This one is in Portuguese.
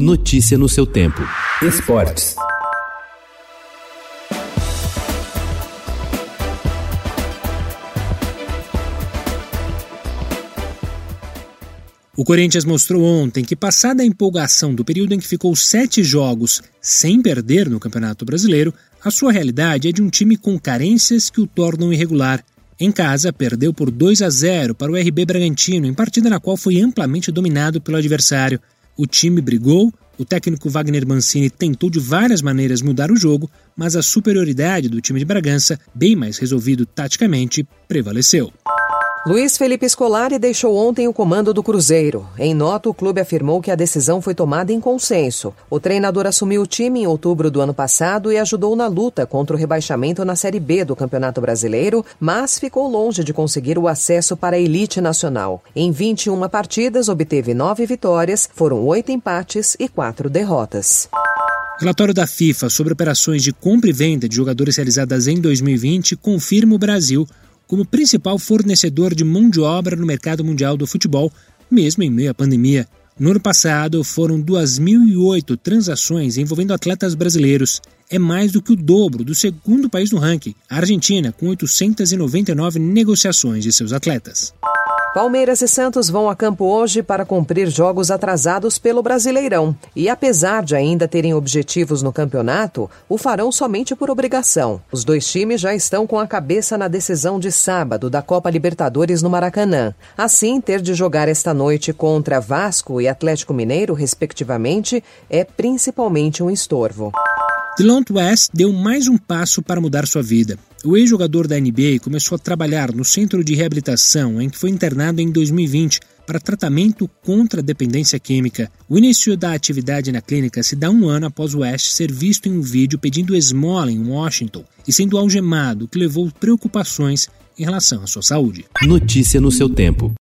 Notícia no seu tempo. Esportes. O Corinthians mostrou ontem que, passada a empolgação do período em que ficou sete jogos sem perder no Campeonato Brasileiro, a sua realidade é de um time com carências que o tornam irregular. Em casa, perdeu por 2 a 0 para o RB Bragantino, em partida na qual foi amplamente dominado pelo adversário. O time brigou, o técnico Wagner Mancini tentou de várias maneiras mudar o jogo, mas a superioridade do time de Bragança, bem mais resolvido taticamente, prevaleceu. Luiz Felipe Scolari deixou ontem o comando do Cruzeiro. Em nota, o clube afirmou que a decisão foi tomada em consenso. O treinador assumiu o time em outubro do ano passado e ajudou na luta contra o rebaixamento na Série B do Campeonato Brasileiro, mas ficou longe de conseguir o acesso para a elite nacional. Em 21 partidas, obteve nove vitórias, foram oito empates e quatro derrotas. Relatório da FIFA sobre operações de compra e venda de jogadores realizadas em 2020 confirma o Brasil como principal fornecedor de mão de obra no mercado mundial do futebol, mesmo em meio à pandemia. No ano passado, foram 2.008 transações envolvendo atletas brasileiros. É mais do que o dobro do segundo país no ranking, a Argentina, com 899 negociações de seus atletas. Palmeiras e Santos vão a campo hoje para cumprir jogos atrasados pelo Brasileirão. E apesar de ainda terem objetivos no campeonato, o farão somente por obrigação. Os dois times já estão com a cabeça na decisão de sábado da Copa Libertadores no Maracanã. Assim, ter de jogar esta noite contra Vasco e Atlético Mineiro, respectivamente, é principalmente um estorvo. Delon West deu mais um passo para mudar sua vida. O ex-jogador da NBA começou a trabalhar no centro de reabilitação em que foi internado em 2020 para tratamento contra a dependência química. O início da atividade na clínica se dá um ano após West ser visto em um vídeo pedindo esmola em Washington e sendo algemado, o que levou preocupações em relação à sua saúde. Notícia no seu tempo.